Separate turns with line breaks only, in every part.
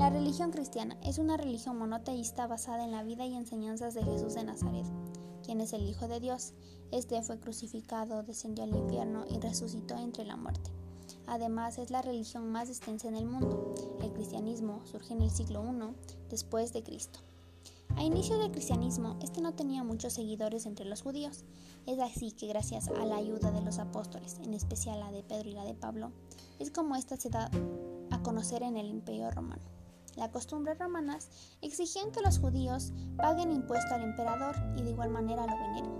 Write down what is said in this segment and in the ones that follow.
La religión cristiana es una religión monoteísta basada en la vida y enseñanzas de Jesús de Nazaret, quien es el Hijo de Dios. Este fue crucificado, descendió al infierno y resucitó entre la muerte. Además, es la religión más extensa en el mundo. El cristianismo surge en el siglo I después de Cristo. A inicio del cristianismo, este no tenía muchos seguidores entre los judíos. Es así que gracias a la ayuda de los apóstoles, en especial la de Pedro y la de Pablo, es como esta se da a conocer en el Imperio romano. Las costumbres romanas exigían que los judíos paguen impuesto al emperador y de igual manera lo veneren.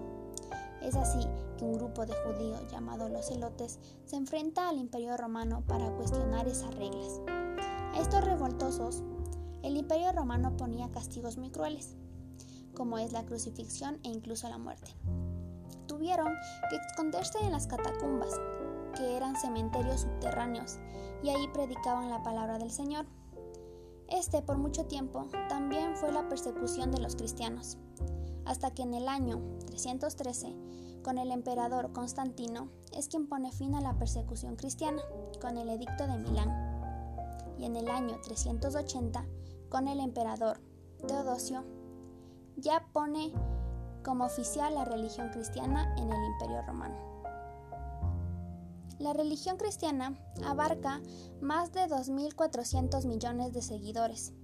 Es así que un grupo de judíos llamado los celotes se enfrenta al imperio romano para cuestionar esas reglas. A estos revoltosos el imperio romano ponía castigos muy crueles, como es la crucifixión e incluso la muerte. Tuvieron que esconderse en las catacumbas, que eran cementerios subterráneos, y ahí predicaban la palabra del Señor. Este por mucho tiempo también fue la persecución de los cristianos, hasta que en el año 313, con el emperador Constantino, es quien pone fin a la persecución cristiana, con el edicto de Milán. Y en el año 380, con el emperador Teodosio, ya pone como oficial la religión cristiana en el Imperio Romano. La religión cristiana abarca más de 2.400 millones de seguidores